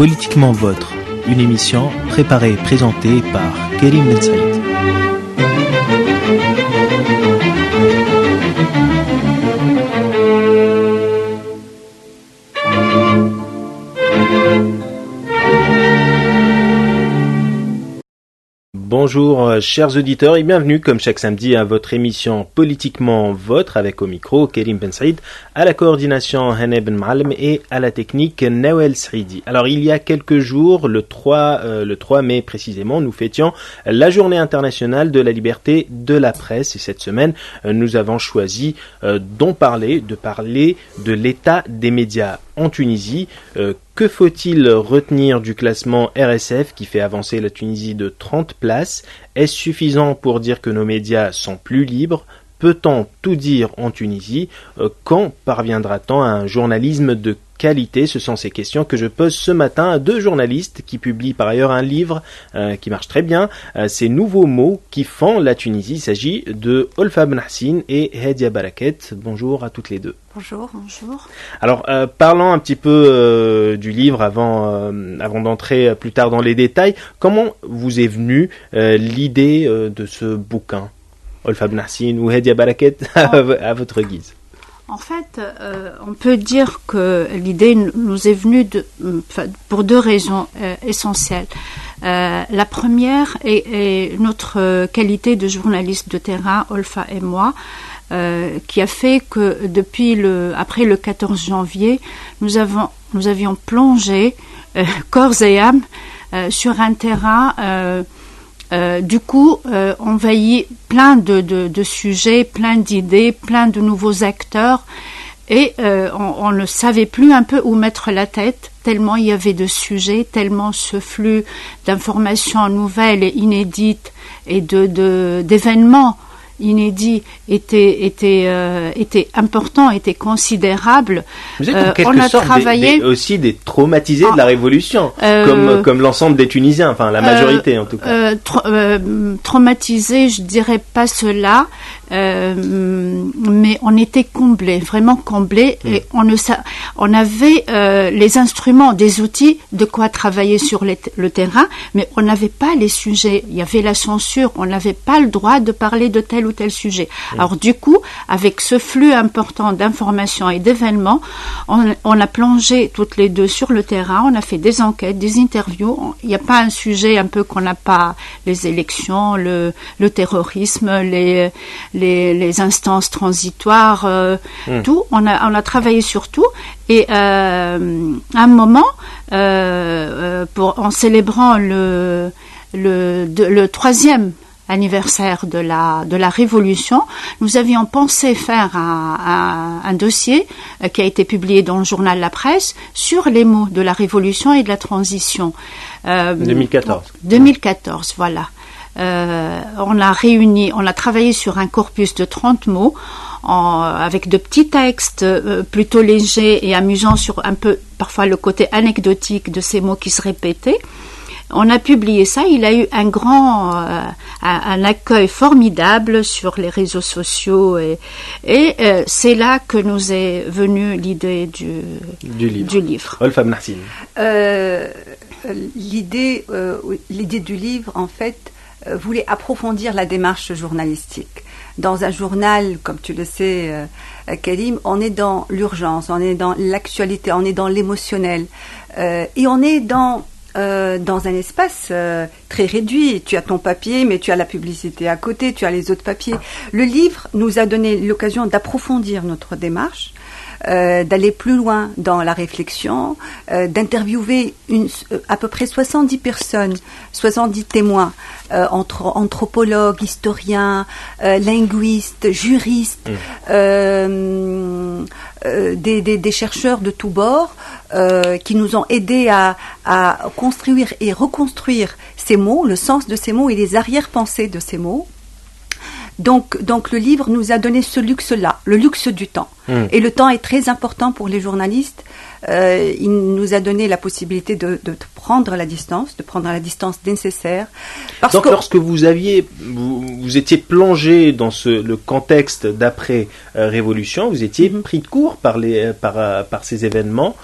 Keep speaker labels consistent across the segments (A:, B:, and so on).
A: Politiquement Votre, une émission préparée et présentée par Kerim Ben Bonjour euh, chers auditeurs et bienvenue comme chaque samedi à votre émission Politiquement Votre avec au micro Kerim Ben Saïd, à la coordination Haneb Ben Malem et à la technique Nawel Sridi. Alors il y a quelques jours, le 3, euh, le 3 mai précisément, nous fêtions la journée internationale de la liberté de la presse et cette semaine euh, nous avons choisi d'en parler, de parler de l'état des médias en Tunisie. Que faut-il retenir du classement RSF qui fait avancer la Tunisie de 30 places? Est-ce suffisant pour dire que nos médias sont plus libres? Peut-on tout dire en Tunisie? Euh, Quand parviendra-t-on à un journalisme de qualité? Ce sont ces questions que je pose ce matin à deux journalistes qui publient par ailleurs un livre euh, qui marche très bien. Euh, ces nouveaux mots qui font la Tunisie. Il s'agit de Olfa Benhassin et Hedia Baraket. Bonjour à toutes les deux.
B: Bonjour, bonjour.
A: Alors, euh, parlons un petit peu du livre avant, avant d'entrer plus tard dans les détails. Comment vous est venue l'idée de ce bouquin? Olfa Benhassin ou Hedia Baraket à votre guise
B: en fait, euh, on peut dire que l'idée nous est venue de, pour deux raisons euh, essentielles. Euh, la première est, notre qualité de journaliste de terrain, Olfa et moi, qui a fait que depuis le, après le 14 janvier, nous, avons, nous avions plongé corps et âme sur un terrain euh, du coup, euh, on veillait plein de, de, sujets, plein d'idées, plein de nouveaux acteurs, et euh, on, ne savait plus un peu où mettre la tête, tellement il y avait de sujets, tellement ce flux d'informations nouvelles et inédites et de d'événements inédit était était euh, était important, était considérable.
A: Vous êtes en euh, quelque on a sorte travaillé aussi des traumatisés de la ah. Révolution, euh, comme comme l'ensemble des Tunisiens, enfin la majorité en tout cas.
B: traumatisés, je dirais pas cela, mais on était comblés, vraiment comblés, hmm. et on ne on avait les instruments, des outils, de quoi travailler sur le terrain, mais on n'avait pas les sujets. Il y avait la censure, on n'avait pas le droit de parler de tel tel sujet. Alors du coup, avec ce flux important d'informations et d'événements, on, a plongé toutes les deux sur le terrain, on a fait des enquêtes, des interviews. Il n'y a pas un sujet un peu qu'on n'a pas, les élections, le, terrorisme, les, les, instances transitoires, euh, hmm. tout. On a, on a travaillé sur tout. Et euh, à un moment, euh, pour, en célébrant le, le, le troisième anniversaire de la, de la Révolution, nous avions pensé faire un, un, dossier qui a été publié dans le journal La Presse sur les mots de la Révolution et de la transition.
A: 2014.
B: Euh, 2014, voilà. Euh, on a réuni, on a travaillé sur un corpus de 30 mots en, avec de petits textes plutôt légers et amusants sur un peu parfois le côté anecdotique de ces mots qui se répétaient. On a publié ça, il a eu un grand, euh, un, accueil formidable sur les réseaux sociaux et, et euh, c'est là que nous est venue l'idée du,
A: du livre.
B: Du livre.
C: Euh, l'idée, l'idée du livre, en fait, voulait approfondir la démarche journalistique. Dans un journal, comme tu le sais, Karim, on est dans l'urgence, on est dans l'actualité, on est dans l'émotionnel, et on est dans euh, dans un espace euh, très réduit. Tu as ton papier, mais tu as la publicité à côté, tu as les autres papiers. Le livre nous a donné l'occasion d'approfondir notre démarche. Euh, d'aller plus loin dans la réflexion, d'interviewer à peu près 70 personnes, 70 témoins, entre anthropologues, historiens, linguistes, juristes, mmh. des, des, chercheurs de tous bords, euh, qui nous ont aidés à, construire et reconstruire ces mots, le sens de ces mots et les arrière-pensées de ces mots. Donc, donc le livre nous a donné ce luxe-là, le luxe du temps. Hmm. Et le temps est très important pour les journalistes. Euh, il nous a donné la possibilité de, de, prendre la distance, de prendre la distance nécessaire.
A: Parce Donc, lorsque vous aviez, vous, vous, étiez plongé dans ce, le contexte d'après euh, révolution, vous étiez mhm. pris de court par les, euh, par, euh, par ces événements,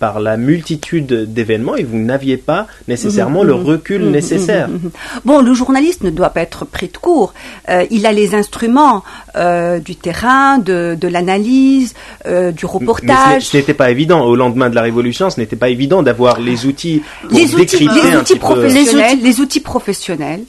A: par la multitude d'événements, et vous n'aviviez pas nécessairement le mhm. recul mhm. nécessaire.
C: Bon, le journaliste ne doit pas être pris de court. Il a les instruments du terrain, de, de l'analyse, du reportage. Mais
A: ce n'était pas évident au lendemain de la Révolution, ce n'était pas évident d'avoir les outils pour
C: les outils, les outils professionnels, les outils professionnels.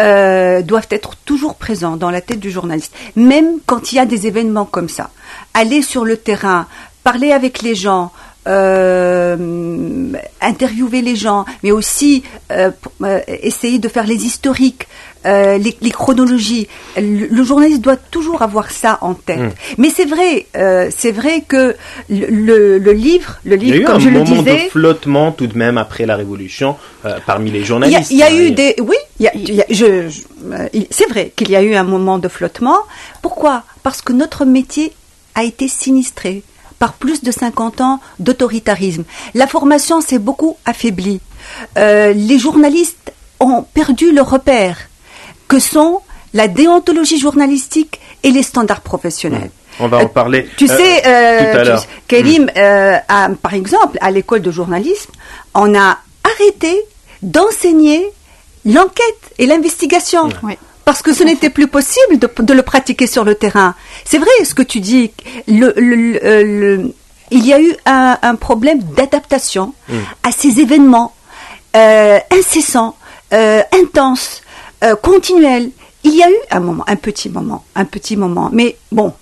C: Euh, doivent être toujours présents dans la tête du journaliste, même quand il y a des événements comme ça. Aller sur le terrain, parler avec les gens, euh, interviewer les gens, mais aussi euh, euh essayer de faire les historiques, euh, les, les, chronologies. Le, journaliste doit toujours avoir ça en tête. Hmm. Mais c'est vrai, euh, c'est vrai que le, le, livre, le livre, comme je le disais,
A: il y a eu un moment de flottement tout de même après la Révolution euh, parmi les journalistes.
C: Il y a, il y a eu des, oui, il y a, il y a, je, je c'est vrai qu'il y a eu un moment de flottement. Pourquoi? Parce que notre métier a été sinistré par plus de 50 ans d'autoritarisme. La formation s'est beaucoup affaiblie. Euh, les journalistes ont perdu le repère que sont la déontologie journalistique et les standards professionnels.
A: On va en parler.
C: Euh, tu sais, euh, Kérim, mm. par exemple, à l'école de journalisme, on a arrêté d'enseigner l'enquête et l'investigation. Parce que ce n'était plus possible de, le pratiquer sur le terrain. C'est vrai ce que tu dis. Le, il y a eu un, problème d'adaptation mm. à ces événements incessants, intenses, euh, continuelle. Il y a eu un moment, un petit moment, un petit moment, mais bon.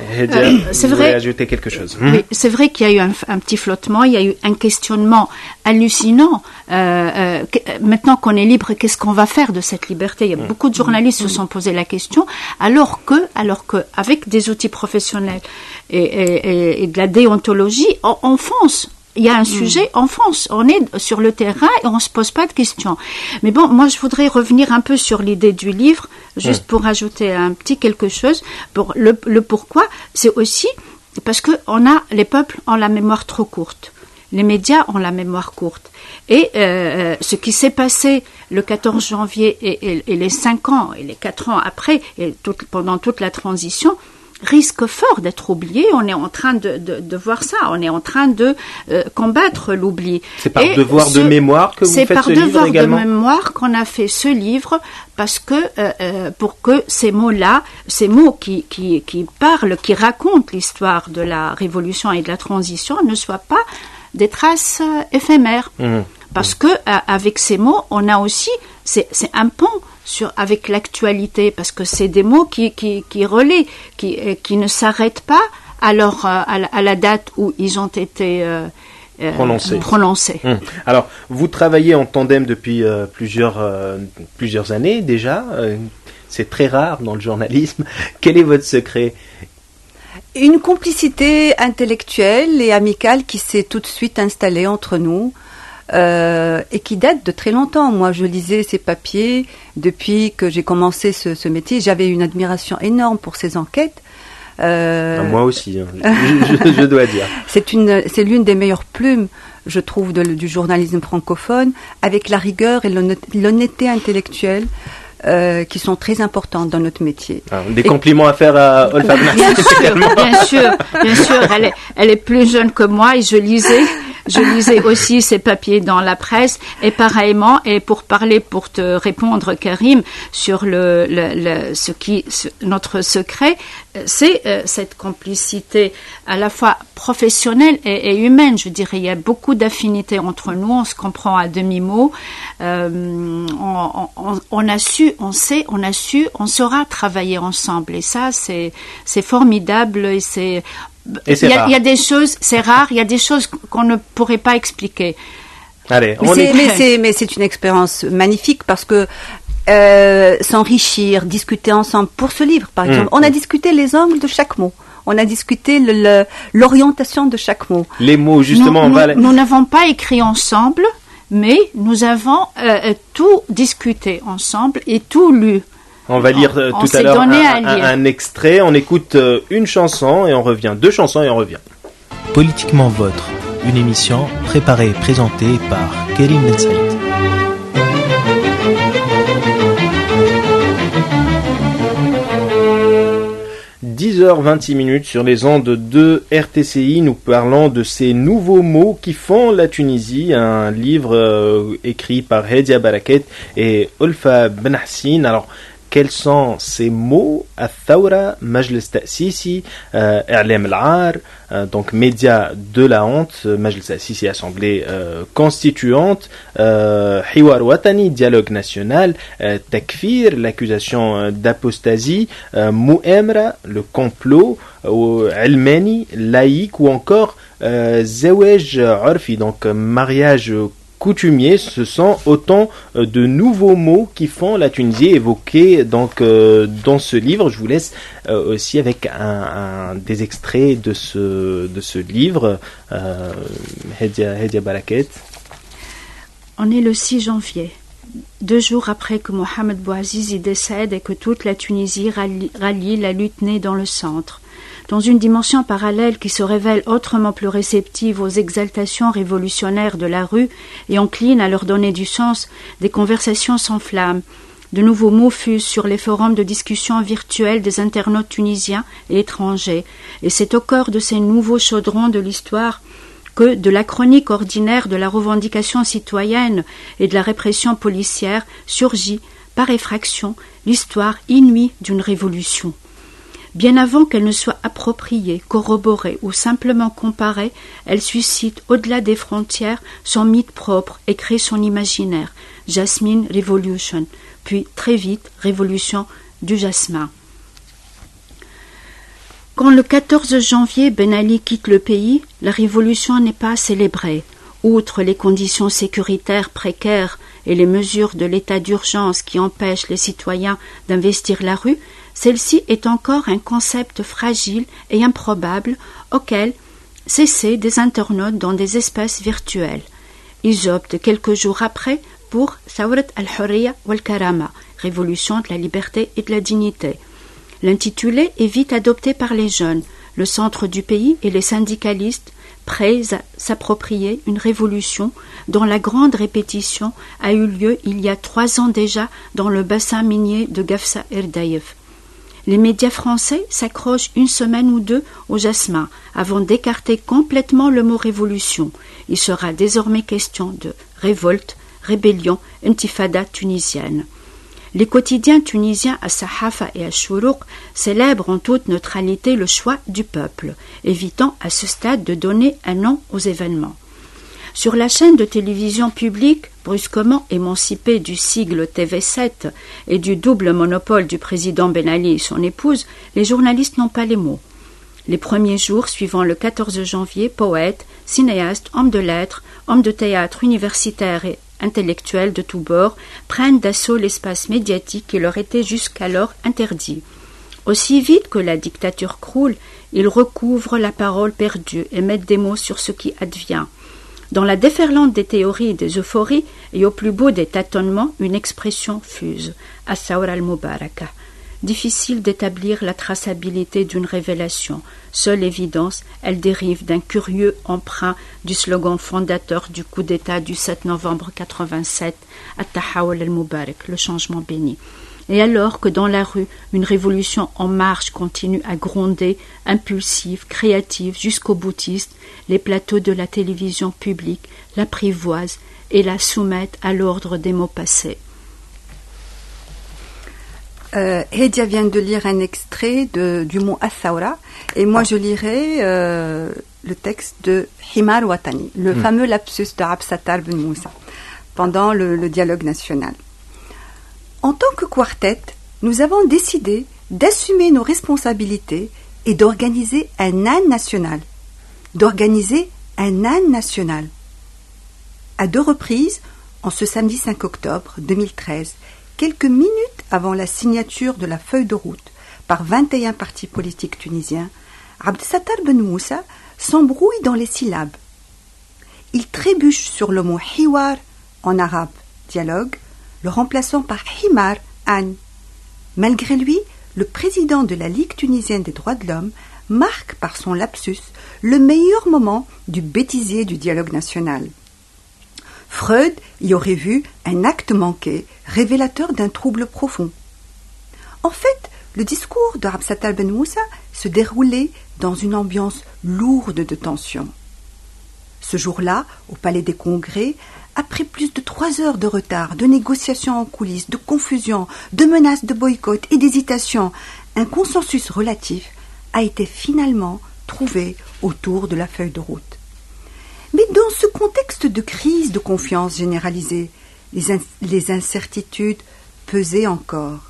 C: Euh,
A: euh c'est vrai. ajouter quelque chose.
B: Oui, hmm? c'est vrai qu'il y a eu un, petit flottement, il y a eu un questionnement hallucinant. Euh, maintenant qu'on est libre, qu'est-ce qu'on va faire de cette liberté? Il y a hmm. beaucoup de journalistes se sont posé la question, alors que, alors que, avec des outils professionnels et, et, de la déontologie, on fonce il y a un sujet en France. On est sur le terrain et on se pose pas de questions. Mais bon, moi, je voudrais revenir un peu sur l'idée du livre, juste hmm. pour ajouter un petit quelque chose. Pour le, pourquoi, c'est aussi parce que on a les peuples ont la mémoire trop courte. Les médias ont la mémoire courte. Et euh, euh, ce qui s'est passé le 14 janvier et, les cinq ans et les quatre ans après, et pendant toute la transition, risque fort d'être oublié. On est en train de, de, voir ça. On est en train de euh, combattre l'oubli.
A: C'est par devoir de mémoire que vous faites ce livre
B: également C'est par devoir de mémoire qu'on a fait ce livre parce que euh, euh, pour que ces mots-là, ces mots qui, qui, qui parlent, qui racontent l'histoire de la révolution et de la transition ne soient pas des traces éphémères. Mmh. Parce que avec ces mots, on a aussi, c'est un pont sur, avec l'actualité, parce que c'est des mots qui, qui, qui relaient, qui, euh, qui ne s'arrêtent pas alors, euh, à, la, date où ils ont été euh, prononcés.
A: Hum. Alors, vous travaillez en tandem depuis plusieurs, plusieurs années déjà. c'est très rare dans le journalisme. Quel est votre secret?
C: Une complicité intellectuelle et amicale qui s'est tout de suite installée entre nous. Euh, et qui date de très longtemps. Moi, je lisais ces papiers depuis que j'ai commencé ce, métier. J'avais une admiration énorme pour ces enquêtes.
A: Euh, ah, moi aussi, hein. je, dois dire.
C: C'est une, c'est l'une des meilleures plumes, je trouve, du journalisme francophone, avec la rigueur et l'honnêteté intellectuelle. Euh, qui sont très importantes dans notre métier.
A: Ah, des compliments à faire à Olfa
B: bien, sûr, bien sûr, bien sûr, elle est, elle est plus jeune que moi et je lisais je lisais aussi ces papiers dans la presse et pareillement, et pour parler, pour te répondre, Karim, sur le, le, ce qui, notre secret, c'est euh, cette complicité à la fois professionnelle et, humaine. Je dirais, il y a beaucoup d'affinités entre nous, on se comprend à demi-mot. Euh, on, on, on, a su, on sait, on a su, on saura travailler ensemble. Et ça, c'est formidable et c'est, il y, a, des choses, c'est rare, il y a des choses qu'on ne pourrait pas expliquer.
A: Allez,
C: mais c'est une expérience magnifique parce que euh, s'enrichir, discuter ensemble pour ce livre, par exemple, mm. on a discuté les angles de chaque mot. On a discuté l'orientation de chaque mot.
A: Les mots, justement.
B: Nous n'avons pas écrit ensemble, mais nous avons euh, tout discuté ensemble et tout lu.
A: On va lire
B: On- on
A: tout à l'heure un, extrait. On écoute euh, une chanson et on revient. Deux chansons et on revient.
D: Politiquement Votre, une émission préparée et présentée par Kerim Ben Saïd.
A: 10h26 minutes sur les ondes de RTCI. Nous parlons de ces nouveaux mots qui font la Tunisie. Un livre euh, écrit par Hedia Baraket et Ulfa Ben Hassin. Alors, quels sont ces mots? Euh, I'lam al-Ar, euh, donc médias de la honte, euh, Majlis Ta'sisi, assemblée euh, constituante, euh, Hiwar Watani, dialogue national, euh, Takfir, l'accusation euh, d'apostasie, euh, Mu'emra, le complot, euh, Almani, laïque ou encore euh, Zawej Urfi, donc euh, mariage coutumier, ce sont autant euh, de nouveaux mots qui font la Tunisie évoqués donc euh, dans ce livre. Je vous laisse euh, aussi avec un, des extraits de ce de ce livre. Euh, Hedia Baraket.
B: On est le 6 janvier, deux jours après que Mohamed Bouazizi décède et que toute la Tunisie rallie, rallie la lutte née dans le centre. Dans une dimension parallèle qui se révèle autrement plus réceptive aux exaltations révolutionnaires de la rue et encline à leur donner du sens, des conversations s'enflamment. De nouveaux mots fusent sur les forums de discussion virtuels des internautes tunisiens et étrangers, et c'est au cœur de ces nouveaux chaudrons de l'histoire que de la chronique ordinaire de la revendication citoyenne et de la répression policière surgit, par effraction, l'histoire inouïe d'une révolution. Bien avant qu'elle ne soit appropriée, corroborée ou simplement comparée, elle suscite au-delà des frontières son mythe propre et crée son imaginaire. Jasmine Revolution, puis très vite Révolution du jasmin. Quand le 14 janvier Ben Ali quitte le pays, la révolution n'est pas célébrée. Outre les conditions sécuritaires précaires et les mesures de l'état d'urgence qui empêchent les citoyens d'investir la rue, celle-ci est encore un concept fragile et improbable auquel s'essaient des internautes dans des espaces virtuels. Ils optent quelques jours après pour Thawrat al-Hurriya wal-Karama, révolution de la liberté et de la dignité. L'intitulé est vite adopté par les jeunes, le centre du pays et les syndicalistes, prêts à s'approprier une révolution dont la grande répétition a eu lieu il y a trois ans déjà dans le bassin minier de Gafsa Erdaïev. Les médias français s'accrochent une semaine ou deux au jasmin avant d'écarter complètement le mot révolution. Il sera désormais question de révolte, rébellion, intifada tunisienne. Les quotidiens tunisiens à Sahafa et à Chourouk célèbrent en toute neutralité le choix du peuple, évitant à ce stade de donner un nom aux événements. Sur la chaîne de télévision publique, brusquement émancipée du sigle TV7 et du double monopole du président Ben Ali et son épouse, les journalistes n'ont pas les mots. Les premiers jours suivant le 14 janvier, poètes, cinéastes, hommes de lettres, hommes de théâtre universitaires et intellectuels de tous bords prennent d'assaut l'espace médiatique qui leur était jusqu'alors interdit. Aussi vite que la dictature croule, ils recouvrent la parole perdue et mettent des mots sur ce qui advient. Dans la déferlante des théories et des euphories, et au plus beau des tâtonnements, une expression fuse, As-Sawr al-Mubaraka. Difficile d'établir la traçabilité d'une révélation. Seule évidence, elle dérive d'un curieux emprunt du slogan fondateur du coup d'État du 7 novembre 87, At-Tahawul al-Mubarak, le changement béni. Et alors que dans la rue, une révolution en marche continue à gronder, impulsive, créative, jusqu'au boutiste, les plateaux de la télévision publique l'apprivoisent et la soumettent à l'ordre des mots passés.
C: Euh, Hedia vient de lire un extrait de, du mot Athaura et moi je lirai euh, le texte de Himar Watani, le fameux lapsus de Absatar Ben Moussa, pendant le, le dialogue national. En tant que quartet, nous avons décidé d'assumer nos responsabilités et d'organiser un âne national. D'organiser un âne national. À deux reprises, en ce samedi 5 octobre 2013, quelques minutes avant la signature de la feuille de route par 21 partis politiques tunisiens, Abdesattar Ben Moussa s'embrouille dans les syllabes. Il trébuche sur le mot hiwar en arabe, dialogue, le remplaçant par himar, âne. Malgré lui, le président de la Ligue tunisienne des droits de l'homme marque par son lapsus le meilleur moment du bêtisier du dialogue national. Freud y aurait vu un acte manqué, révélateur d'un trouble profond. En fait, le discours de Absatal Ben Moussa se déroulait dans une ambiance lourde de tension. Ce jour-là, au Palais des Congrès, après plus de trois heures de retard, de négociations en coulisses, de confusion, de menaces de boycott et d'hésitation, un consensus relatif a été finalement trouvé autour de la feuille de route. Mais dans ce contexte de crise de confiance généralisée, les, incertitudes pesaient encore.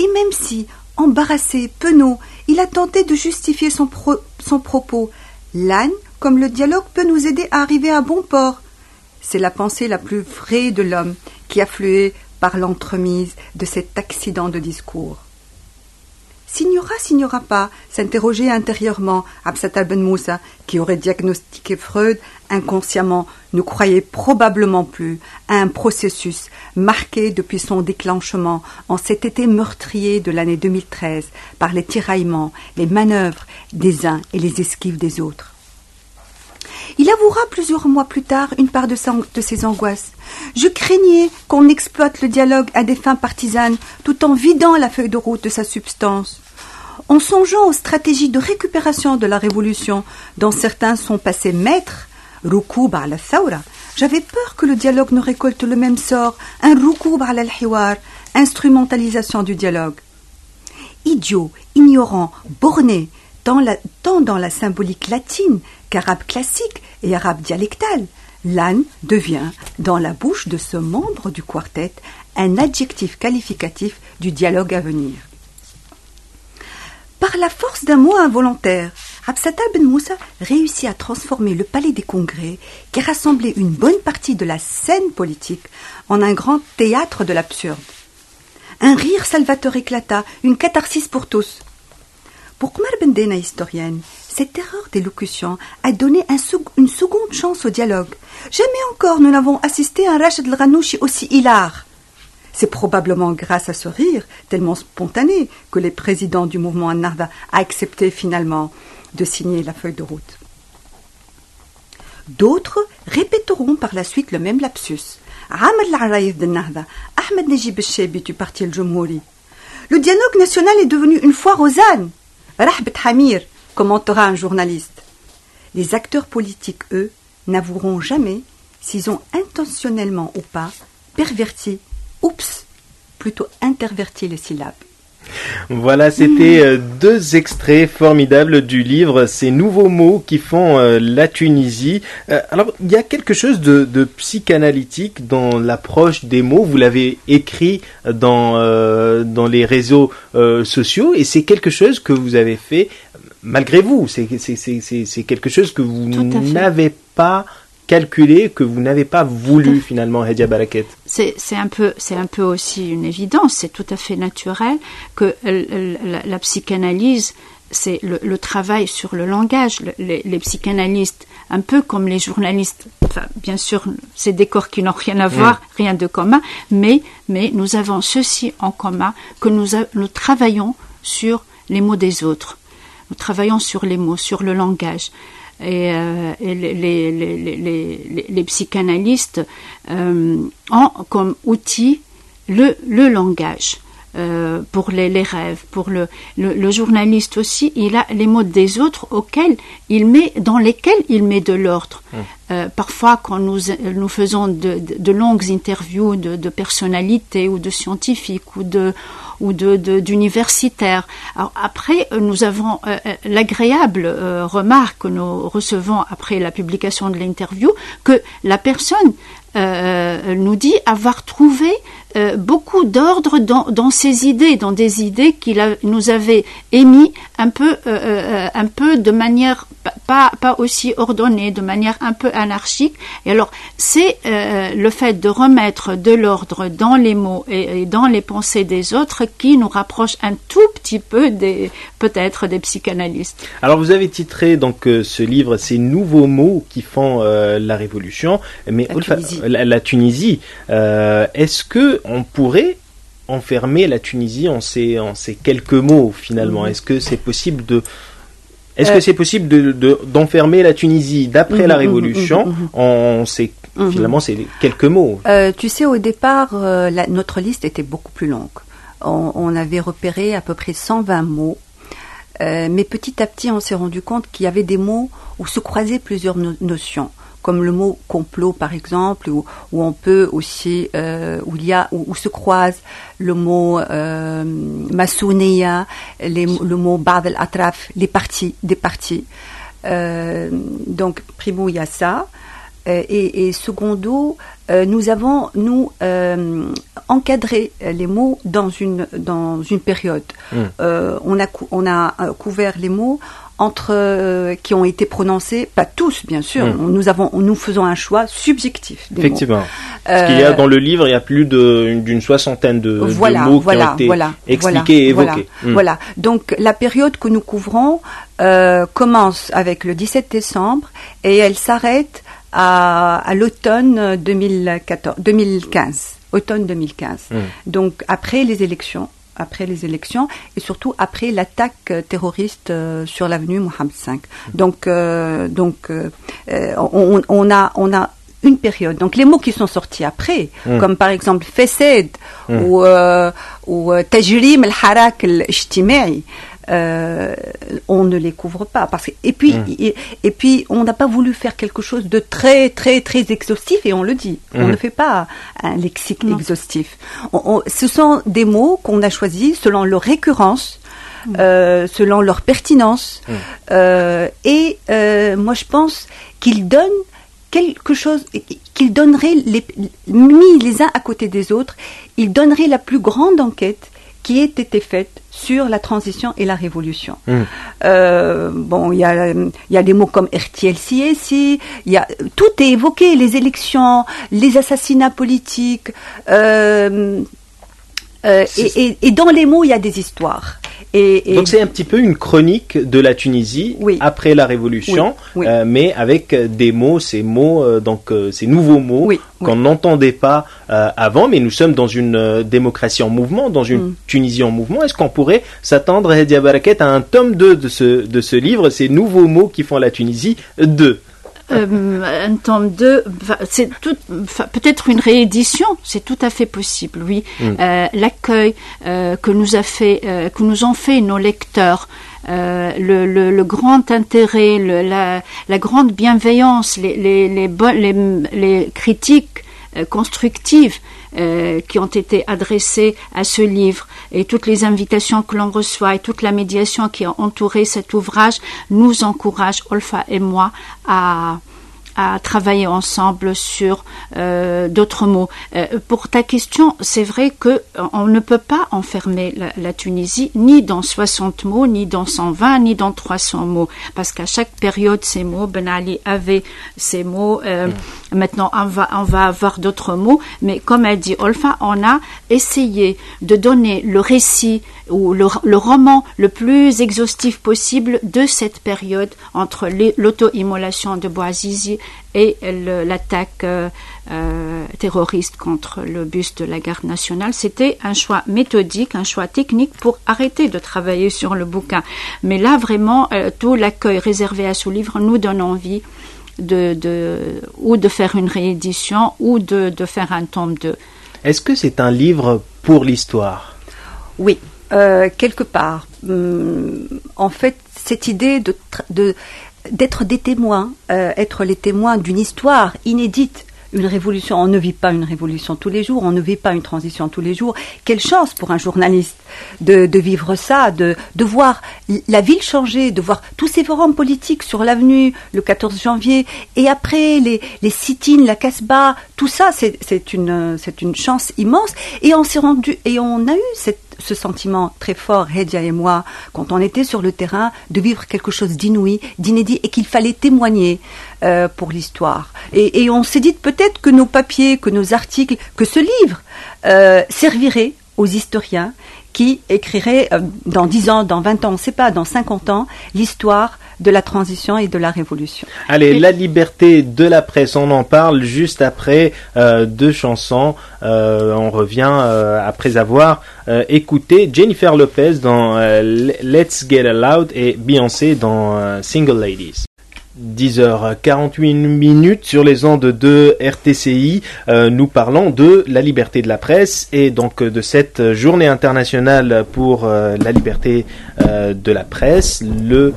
C: Et même si, embarrassé, penaud, il a tenté de justifier son, propos, l'âne, comme le dialogue, peut nous aider à arriver à bon port. C'est la pensée la plus vraie de l'homme qui a flué par l'entremise de cet accident de discours. Signora, signora pas, s'interrogeait intérieurement Absat Ben Moussa, qui aurait diagnostiqué Freud inconsciemment, ne croyait probablement plus à un processus marqué depuis son déclenchement en cet été meurtrier de l'année 2013 par les tiraillements, les manœuvres des uns et les esquives des autres. Il avouera plusieurs mois plus tard une part de, ses angoisses. Je craignais qu'on exploite le dialogue à des fins partisanes tout en vidant la feuille de route de sa substance en songeant aux stratégies de récupération de la révolution dont certains sont passés maîtres, Rukoub al thawra j'avais peur que le dialogue ne récolte le même sort, un Rukoub al hiwar instrumentalisation du dialogue. Idiot, ignorant, borné, tant dans la symbolique latine qu'arabe classique et arabe dialectal, l'âne devient, dans la bouche de ce membre du quartet, un adjectif qualificatif du dialogue à venir. Par la force d'un mot involontaire, Absata Ben Moussa réussit à transformer le palais des congrès, qui rassemblait une bonne partie de la scène politique, en un grand théâtre de l'absurde. Un rire salvateur éclata, une catharsis pour tous. Pour Kmar Bendena, historienne, cette erreur d'élocution a donné une seconde chance au dialogue. Jamais encore nous n'avons assisté à un Rachid el aussi hilar. C'est probablement grâce à ce rire, tellement spontané, que les présidents du mouvement Annarda a accepté finalement de signer la feuille de route. D'autres répéteront par la suite le même lapsus. Ahmed du parti Le dialogue national est devenu une aux ânes. Rahbet Hamir, commentera un journaliste. Les acteurs politiques, eux, n'avoueront jamais s'ils ont intentionnellement ou pas perverti oups, plutôt interverti les syllabes.
A: Voilà, c'était euh, deux extraits formidables du livre Ces nouveaux mots qui font euh, la Tunisie. Euh, alors, il y a quelque chose de, psychanalytique dans l'approche des mots. Vous l'avez écrit dans, dans les réseaux sociaux et c'est quelque chose que vous avez fait malgré vous. C'est quelque chose que vous n'avez pas calculé que vous n'avez pas voulu finalement, Hedia Baraket
B: C'est un peu, un peu aussi une évidence. C'est tout à fait naturel que la, psychanalyse, c'est le, travail sur le langage. Les, psychanalystes, un peu comme les journalistes, enfin, bien sûr, c'est des corps qui n'ont rien à voir, mm. rien de commun, mais, mais nous avons ceci en commun que nous, nous travaillons sur les mots des autres. Nous travaillons sur les mots, sur le langage et, euh, les, psychanalystes euh, ont comme outil le, langage. Euh, pour les, rêves, pour le, le, journaliste aussi, il a les mots des autres auxquels il met, dans lesquels il met de l'ordre. Mmh. parfois, quand nous, nous faisons de, de, longues interviews de, de, personnalités ou de scientifiques ou de, ou d'universitaires. Alors après, euh, nous avons euh, euh, l'agréable remarque que nous recevons après la publication de l'interview que la personne nous dit avoir trouvé euh, beaucoup d'ordre dans, dans, ses idées, dans des idées qu'il nous avait émis un peu, euh, euh, un peu de manière pas, pas aussi ordonnée, de manière un peu anarchique. Et alors, c'est le fait de remettre de l'ordre dans les mots et, dans les pensées des autres qui nous rapproche un tout petit peu des, peut-être des psychanalystes.
A: Alors, vous avez titré donc ce livre, ces nouveaux mots qui font la révolution, mais
C: la Tunisie.
A: la Tunisie Est-ce que on pourrait enfermer la Tunisie en ces, en ces quelques mots finalement. Est-ce que c'est possible de est-ce que c'est possible de, d'enfermer la Tunisie d'après la Révolution en ces finalement c'est quelques mots?
C: Tu sais, au départ, notre liste était beaucoup plus longue. On, on, avait repéré à peu près 120 mots. Euh, mais petit à petit, on s'est rendu compte qu'il y avait des mots où se croisaient plusieurs notions, comme le mot complot par exemple, où, où on peut aussi, euh, où il y a, où, se croise le mot euh, le mot bad al-atraf, les partis, des partis. Euh, donc primo, il y a ça. Euh, et, et, secondo, euh, nous avons nous euh, encadré les mots dans une dans une période. Hmm. on a on a couvert les mots entre qui ont été prononcés, pas tous bien sûr. Hmm. Nous avons nous faisons un choix subjectif.
A: Effectivement. Parce qu'il y a dans le livre, il y a plus d'une soixantaine de,
C: voilà,
A: mots
C: voilà,
A: qui ont été
C: voilà,
A: expliqués et évoqués.
C: Hmm. Voilà. Donc la période que nous couvrons commence avec le 17 décembre et elle s'arrête à, l'automne 2015, automne 2015. Hmm. Donc après les élections, après les élections et surtout après l'attaque terroriste euh, sur l'avenue Mohamed V. Hmm. Donc, euh, donc euh, on, a, on a une période. Donc les mots qui sont sortis après, hmm. comme par exemple Fesed ou, ou Tajrim al-Harak al-Ijtima'i, euh, on ne les couvre pas. Parce que, et, puis, mmh. et, puis, on n'a pas voulu faire quelque chose de très, très, très exhaustif, et on le dit. On mmh. ne fait pas un lexique exhaustif. ce sont des mots qu'on a choisis selon leur récurrence, mmh. euh, selon leur pertinence. Euh, et moi, je pense qu'ils donnent quelque chose qu'ils donneraient les, mis les uns à côté des autres, ils donneraient la plus grande enquête qui ait été faite sur la transition et la révolution. Hmm. Euh, bon, il y a, y a des mots comme RTLCSI, il y a, tout est évoqué, les élections, les assassinats politiques, euh, euh, et, et, dans les mots, il y a des histoires.
A: Et, Donc c'est un petit peu une chronique de la Tunisie après la Révolution, euh, mais avec des mots, ces mots, euh, donc euh, ces nouveaux mots qu'on n'entendait pas avant. Mais nous sommes dans une démocratie en mouvement, dans une mm. Tunisie en mouvement. Est-ce qu'on pourrait s'attendre, Hedia Baraket, à un tome 2 de ce, de ce livre, ces nouveaux mots qui font la Tunisie 2
B: euh, un tome 2, c'est peut-être une réédition, c'est tout à fait possible, oui. Mm. Euh, l'accueil euh, que nous a fait, que nous ont fait nos lecteurs, le, le, grand intérêt, le, la, la, grande bienveillance, les, les, les, les, les critiques constructives euh, qui ont été adressées à ce livre et toutes les invitations que l'on reçoit et toute la médiation qui a entouré cet ouvrage nous encouragent, Olfa et moi, à, à travailler ensemble sur euh, d'autres mots. Euh, pour ta question, c'est vrai que euh, on ne peut pas enfermer la, Tunisie ni dans 60 mots, ni dans 120, ni dans 300 mots, parce qu'à chaque période, ces mots, Ben Ali avait ces mots. Euh, mm. Maintenant, on va, on va avoir d'autres mots, mais comme elle dit Olfa, on a essayé de donner le récit ou le, roman le plus exhaustif possible de cette période entre l'auto-immolation de Bouazizi et l'attaque euh, euh, terroriste contre le bus de la garde nationale. C'était un choix méthodique, un choix technique pour arrêter de travailler sur le bouquin. Mais là, vraiment, euh, tout l'accueil réservé à ce livre nous donne envie de, de, ou de faire une réédition ou de, de faire un tome 2.
A: Est-ce que c'est un livre pour l'histoire?
C: Oui, quelque part. Hum, en fait, cette idée de, de d'être des témoins, euh, être les témoins d'une histoire inédite. Une révolution, on ne vit pas une révolution tous les jours, on ne vit pas une transition tous les jours. Quelle chance pour un journaliste de, vivre ça, de, de voir la ville changer, de voir tous ces forums politiques sur l'avenue le 14 janvier, et après les, les sit-ins, la Casbah, tout ça, c'est une, une chance immense. Et on s'est rendu, et on a eu cette ce sentiment très fort, Hedia et moi, quand on était sur le terrain, de vivre quelque chose d'inouï, d'inédit, et qu'il fallait témoigner euh, pour l'histoire. Et, on s'est dit peut-être que nos papiers, que nos articles, que ce livre euh, servirait aux historiens qui écriraient euh, dans 10 ans, dans 20 ans, on ne sait pas, dans 50 ans, l'histoire de la transition et de la révolution.
A: Allez, la liberté de la presse, on en parle juste après euh, deux chansons. Euh, on revient euh, après avoir écouté Jennifer Lopez dans Let's Get Loud et Beyoncé dans Single Ladies. 10h48 minutes sur les ondes de RTCI. Euh, nous parlons de la liberté de la presse et donc de cette journée internationale pour euh, la liberté euh, de la presse. Le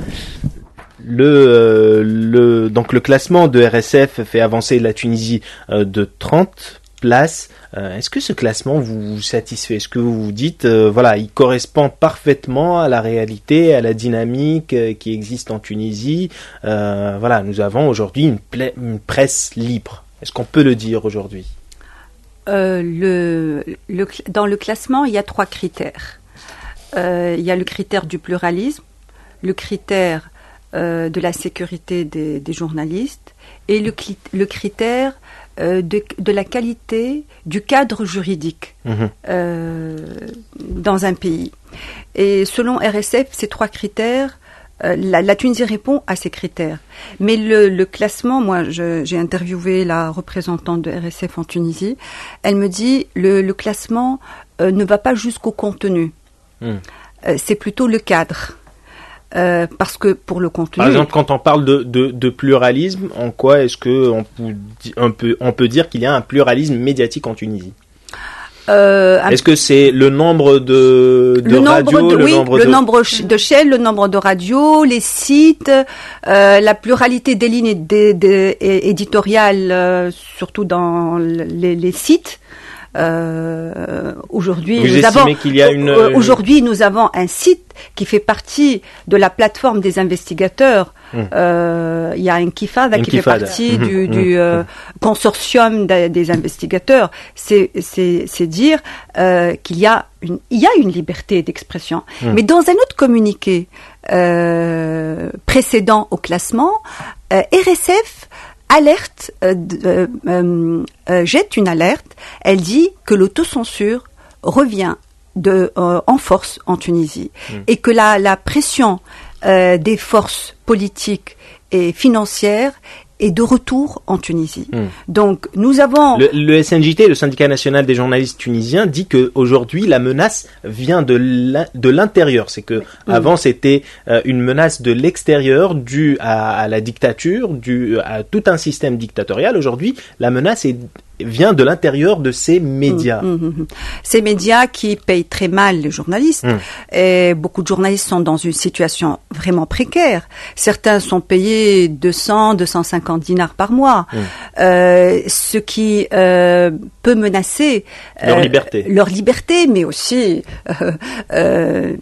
A: le, euh, le, donc le classement de RSF fait avancer la Tunisie euh, de 30 places. Euh, Est-ce que ce classement vous satisfait? Est-ce que vous vous dites, voilà, il correspond parfaitement à la réalité, à la dynamique qui existe en Tunisie? Voilà, nous avons aujourd'hui une, une presse libre. Est-ce qu'on peut le dire aujourd'hui?
C: Dans le classement, il y a trois critères. Il y a le critère du pluralisme, le critère euh, de la sécurité des, des journalistes et le, critère euh, de, de la qualité du cadre juridique
A: Mhm.
C: euh, dans un pays. Et selon RSF, ces trois critères, la, la Tunisie répond à ces critères. Mais le, le classement, moi, j'ai interviewé la représentante de RSF en Tunisie. Elle me dit le, le classement ne va pas jusqu'au contenu. Euh, c'est plutôt le cadre. Euh, parce que pour le contenu,
A: Par exemple, quand on parle de, de, de pluralisme, en quoi est-ce que on peut, on peut, on peut dire qu'il y a un pluralisme médiatique en Tunisie?
C: Euh,
A: Est-ce que c'est le nombre de, de
C: le nombre
A: radios,
C: de,
A: le
C: oui,
A: nombre
C: le
A: de...
C: nombre de chaînes, le nombre de radios, les sites, euh, la pluralité des lignes éditoriales, surtout dans les, les sites. Euh, aujourd'hui, nous avons
A: qu'il y a une-
C: euh, aujourd'hui nous avons un site qui fait partie de la plateforme des investigateurs.
A: Hum.
C: Euh, Il y a un Kifada qui fait partie
A: Mhm,
C: du, du euh, consortium des, des investigateurs. C'est c'est- c'est dire qu'il y a une il y a une liberté d'expression. Mais dans un autre communiqué euh, précédent au classement, RSF alerte, euh, euh, euh, jette une alerte. Elle dit que l'autocensure revient de, euh, en force en Tunisie et que la, la pression euh, des forces politiques et financières est de retour en Tunisie.
A: Mm.
C: Donc nous avons
A: Le, le SNJT, le syndicat national des journalistes tunisiens, dit que aujourd'hui la menace vient de l'in- de l'intérieur. C'est que avant c'était euh, une menace de l'extérieur due à, à la dictature, due à tout un système dictatorial. Aujourd'hui, la menace est, vient de l'intérieur de ces médias.
C: Mhm, mhm. Ces médias qui payent très mal les journalistes. Et beaucoup de journalistes sont dans une situation vraiment précaire. Certains sont payés 200, 250 dinars par mois. Euh, ce qui euh, peut menacer
A: Leur liberté.
C: leur liberté, mais aussi euh, euh,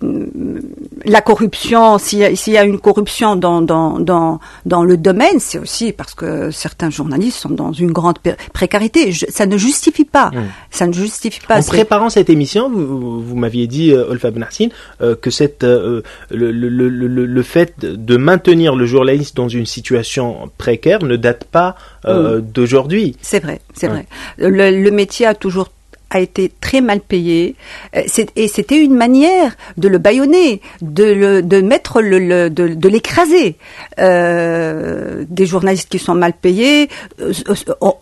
C: la corruption. S'il y, a- s'il y a une corruption dans dans dans, dans le domaine, c'est aussi parce que certains journalistes sont dans une grande pé- Je- ça ne justifie pas.
A: Mm.
C: Ça ne justifie pas.
A: En préparant cette émission, vous, vous m'aviez dit, euh, Olfa Benarsin, euh, que cette, euh, le, le, le, le, le fait de maintenir le journaliste dans une situation précaire ne date pas euh, d'aujourd'hui.
C: C'est vrai, c'est vrai. Le métier a toujours a été très mal payé Euh, et c'était une manière de le bâillonner, de le de mettre le, le- de, de l'écraser. Euh, des journalistes qui sont mal payés euh,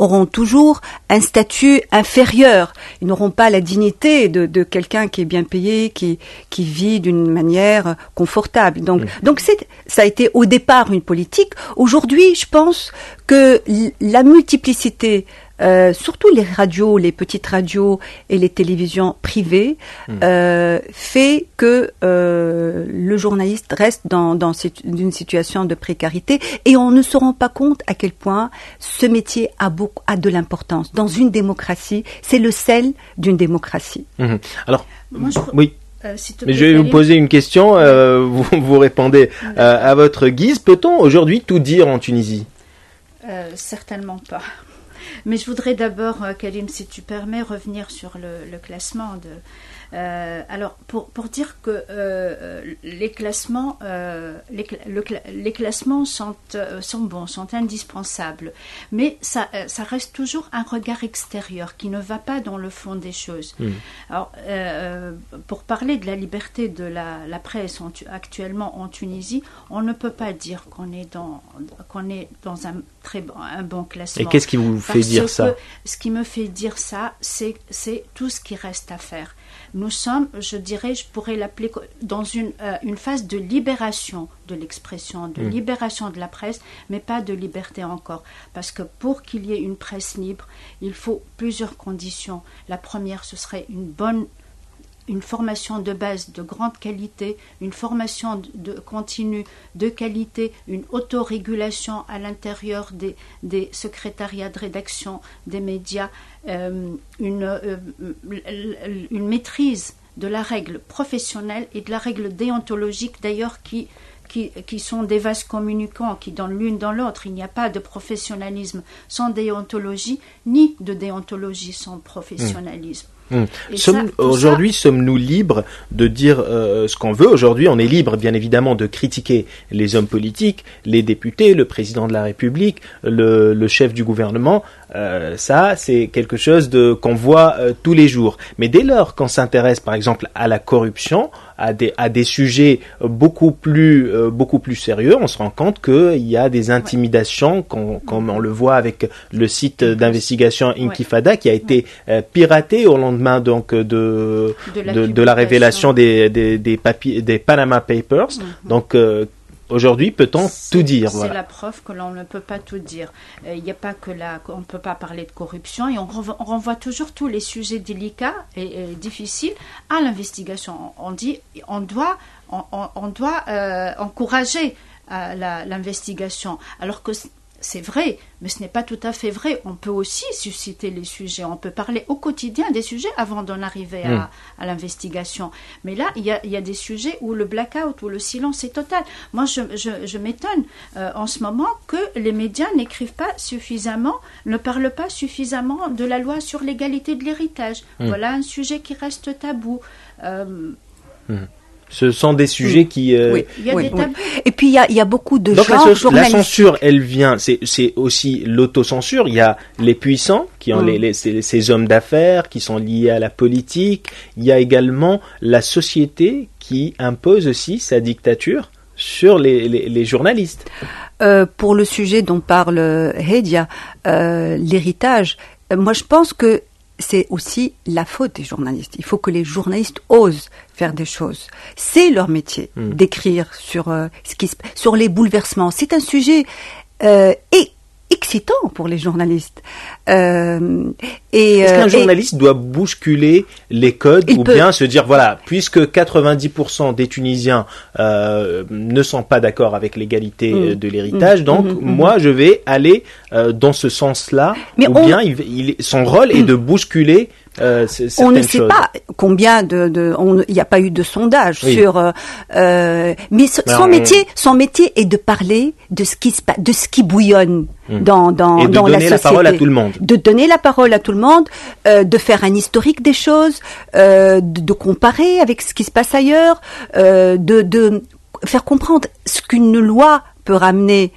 C: auront toujours un statut inférieur. Ils n'auront pas la dignité de, de quelqu'un qui est bien payé, qui qui vit d'une manière confortable. Donc donc c'est ça a été au départ une politique. Aujourd'hui, je pense que la multiplicité euh, surtout les radios, les petites radios et les télévisions privées, euh, fait que euh, le journaliste reste dans, une situation de précarité et on ne se rend pas compte à quel point ce métier a, beaucoup, a de l'importance. Dans une démocratie, c'est le sel d'une démocratie.
A: Mhm. Alors,
B: Moi, je-
A: oui.
B: Euh,
A: Mais je vais vous poser une question, euh, vous, vous répondez euh, à votre guise. Peut-on aujourd'hui tout dire en Tunisie?
B: Euh, certainement pas. Mais je voudrais d'abord, euh, Karim, si tu permets, revenir sur le, le classement de alors, pour, pour dire que euh, les classements, euh, les, le, les, classements sont, euh, sont bons, sont indispensables, mais ça, euh, ça reste toujours un regard extérieur qui ne va pas dans le fond des choses.
A: Mm.
B: Alors, euh, pour parler de la liberté de la, la presse en, actuellement en Tunisie, on ne peut pas dire qu'on est dans qu'on est dans un très bon, un bon classement.
A: Et qu'est-ce qui vous fait
B: Parce
A: dire ça?
B: Ce qui me fait dire ça, c'est c'est tout ce qui reste à faire. Nous sommes, je dirais, je pourrais l'appeler dans une, euh, une phase de libération de l'expression, de
A: Mm.
B: libération de la presse, mais pas de liberté encore. Parce que pour qu'il y ait une presse libre, il faut plusieurs conditions. La première, ce serait une bonne une formation de base de grande qualité, une formation continue de qualité, une autorégulation à l'intérieur des, des secrétariats de rédaction des médias, euh, une, euh, une maîtrise de la règle professionnelle et de la règle déontologique d'ailleurs qui, qui, qui sont des vases communicants qui dans l'une dans l'autre. Il n'y a pas de professionnalisme sans déontologie, ni de déontologie sans professionnalisme.
A: Hmm.
B: Ça-
A: Aujourd'hui, sommes-nous libres de dire euh, ce qu'on veut Aujourd'hui, on est libre, bien évidemment, de critiquer les hommes politiques, les députés, le président de la République, le, le chef du gouvernement. Euh, ça, c'est quelque chose de qu'on voit euh, tous les jours. Mais dès lors qu'on s'intéresse, par exemple, à la corruption, à des à des sujets beaucoup plus euh, beaucoup plus sérieux, on se rend compte qu'il y a des intimidations, qu'on- comme on le voit avec le site d'investigation Intifada qui a été euh, piraté au lendemain donc de
B: De la
A: de la révélation des des, des papiers des Panama Papers.
B: Mhm.
A: Donc euh, aujourd'hui, peut-on tout dire
B: C'est
A: voilà.
B: la preuve que l'on ne peut pas tout dire. Euh, Il n'y a pas que la, on ne peut pas parler de corruption et on renvoie, on renvoie toujours tous les sujets délicats et, et difficiles à l'investigation. On dit, on doit, on, doit euh, encourager euh, l'investigation, alors que c'est vrai, mais ce n'est pas tout à fait vrai. On peut aussi susciter les sujets, on peut parler au quotidien des sujets avant d'en arriver à, à l'investigation. Mais là, il y, a, il y a des sujets où le blackout, où le silence est total. Moi, je, je- je m'étonne euh, en ce moment que les médias n'écrivent pas suffisamment, ne parlent pas suffisamment de la loi sur l'égalité de l'héritage.
A: Mm.
B: Voilà un sujet qui reste tabou. Euh,
A: Ce sont des sujets qui euh,
C: Oui,
B: il y a
C: oui,
B: des
C: oui.
B: tabous.
C: Et puis il y a, il y a beaucoup de
A: Donc la,
C: gens
A: cens- la censure, elle vient, c'est c'est aussi l'autocensure. Il y a les puissants, qui ont
C: Mm.
A: les, les- ces, ces hommes d'affaires, qui sont liés à la politique. Il y a également la société qui impose aussi sa dictature sur les, les, les journalistes.
C: Euh, pour le sujet dont parle Hedia, euh, l'héritage, euh, moi je pense que c'est aussi la faute des journalistes. Il faut que les journalistes osent faire des choses. C'est leur métier
A: Mm.
C: d'écrire sur euh, ce qui se, sur les bouleversements. C'est un sujet euh, et excitant pour les journalistes. Euh, et
A: Est-ce
C: euh,
A: qu'un
C: et-
A: journaliste doit bousculer les codes ou
C: peut.
A: bien se dire voilà, puisque 90% des Tunisiens euh, ne sont pas d'accord avec l'égalité
C: Mm.
A: euh, de l'héritage,
C: Mm.
A: donc
C: mhm.
A: moi je vais aller euh, dans ce sens-là, ou
C: on-
A: bien il, il- son rôle est de bousculer euh,
C: on ne sait
A: choses.
C: pas combien de, il n'y a pas eu de sondage
A: Oui.
C: sur euh, euh, mais
A: Ben,
C: son
A: on-
C: métier son métier est de parler de ce qui se de ce qui bouillonne
A: Hmm.
C: dans dans
A: Et de
C: dans
A: donner
C: la
A: la parole à
C: société.
A: tout le monde.
C: de donner la parole à tout le monde euh, de faire un historique des choses de, de comparer avec ce qui se passe ailleurs de de faire comprendre ce qu'une loi peut ramener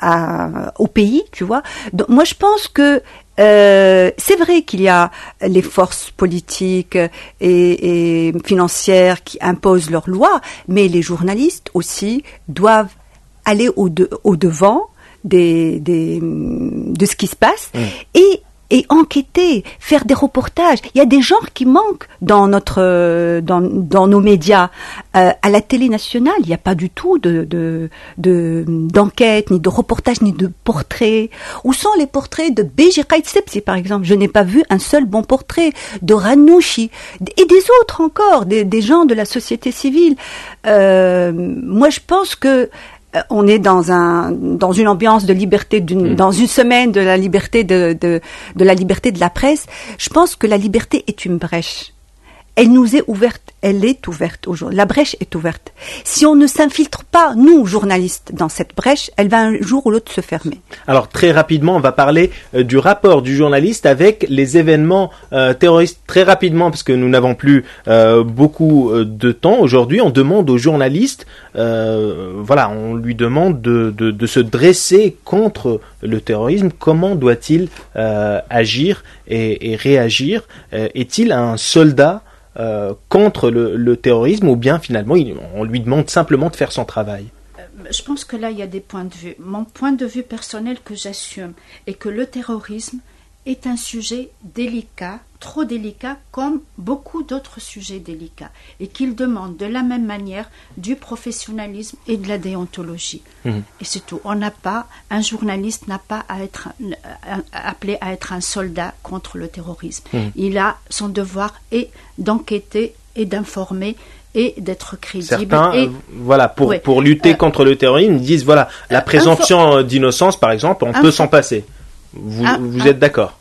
C: à, au pays, tu vois. Donc, moi, je pense que euh, c'est vrai qu'il y a les forces politiques et, et financières qui imposent leurs lois, mais les journalistes aussi doivent aller au, de, au devant des, des, de ce qui se passe et et enquêter, faire des reportages. Il y a des genres qui manquent dans notre, euh, dans, dans nos médias. Euh, à la télé nationale, il n'y a pas du tout de, de, de- d'enquête, ni de reportage, ni de portrait. Où sont les portraits de Beji Sepsi, par exemple? Je n'ai pas vu un seul bon portrait de Ranouchi et des autres encore, des, des gens de la société civile. Euh, moi, je pense que on est dans un dans une ambiance de liberté d'une dans une semaine de la liberté de, de de la liberté de la presse. Je pense que la liberté est une brèche elle nous est ouverte, elle est ouverte aujourd'hui. La brèche est ouverte. Si on ne s'infiltre pas, nous, journalistes, dans cette brèche, elle va un jour ou l'autre se fermer.
A: Alors très rapidement, on va parler euh, du rapport du journaliste avec les événements euh, terroristes. Très rapidement, parce que nous n'avons plus euh, beaucoup de temps aujourd'hui, on demande au journaliste, voilà, on lui demande de, de, se dresser contre le terrorisme. Comment doit-il agir et, et réagir? Est-il un soldat euh, contre le, terrorisme ou bien finalement on lui demande simplement de faire son travail?
B: Euh, Je pense que là il y a des points de vue. Mon point de vue personnel que j'assume est que le terrorisme est un sujet délicat, trop délicat, comme beaucoup d'autres sujets délicats, et qu'il demande de la même manière du professionnalisme et de la déontologie. Mhm. Et c'est tout. On n'a pas, un journaliste n'a pas à être appelé à être un soldat contre le terrorisme. Mhm. Il a son devoir et d'enquêter et d'informer et d'être crédible.
A: Certains, et, euh, voilà, pour, pour lutter euh, contre le terrorisme, disent voilà, la présomption d'innocence, par exemple, on peut s'en passer. Vous, vous êtes d'accord?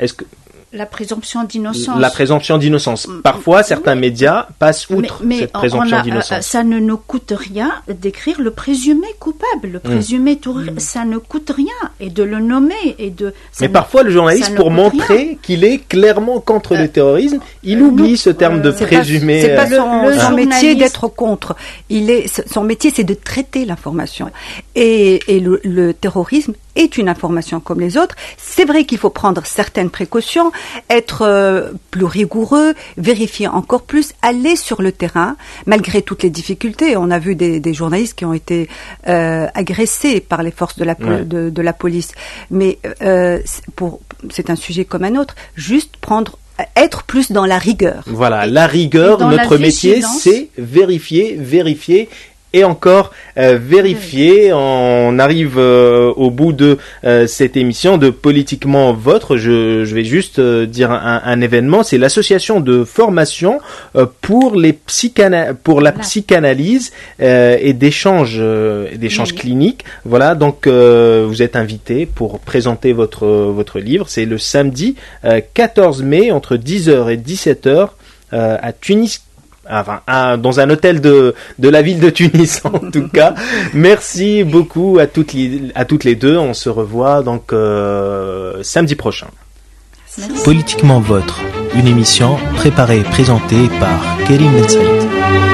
A: Est-ce que
B: la présomption d'innocence.
A: La présomption d'innocence. Mm. Parfois, certains médias passent outre cette présomption d'innocence. Euh,
B: ça ne nous coûte rien d'écrire le présumé coupable, le mm. présumé mm. ça ne coûte rien et de le nommer et de.
A: Mais parfois, le journaliste, pour montrer qu'il est clairement contre le euh, terrorisme, il euh, oublie ce terme de présumé.
C: C'est pas, son, métier d'être contre. Il est son métier, c'est de traiter l'information. Et, et le, le terrorisme est une information comme les autres. C'est vrai qu'il faut prendre certaines précautions, être euh, plus rigoureux, vérifier encore plus, aller sur le terrain, malgré toutes les difficultés. On a vu des, journalistes qui ont été euh, agressés par les forces de la, de, la police. Mais euh, pour, c'est un sujet comme un autre. Juste prendre être plus dans la rigueur.
A: Voilà, la rigueur, notre métier, c'est vérifier, vérifier et encore euh, vérifier. On arrive euh, au bout de euh, cette émission de Politiquement Votre. Je, je vais juste dire un, un événement. C'est l'association de formation pour les psychana pour la psychanalyse et d'échanges d'échanges cliniques. Voilà, donc vous êtes invité pour présenter votre votre livre. C'est le samedi 14 mai entre 10h et 17h à Tunis enfin, dans un hôtel de, de la ville de Tunis en tout cas. Merci beaucoup à toutes les, à toutes les deux. On se revoit donc euh, samedi prochain.
D: Politiquement Votre, une émission préparée et présentée par Kérim Saïd.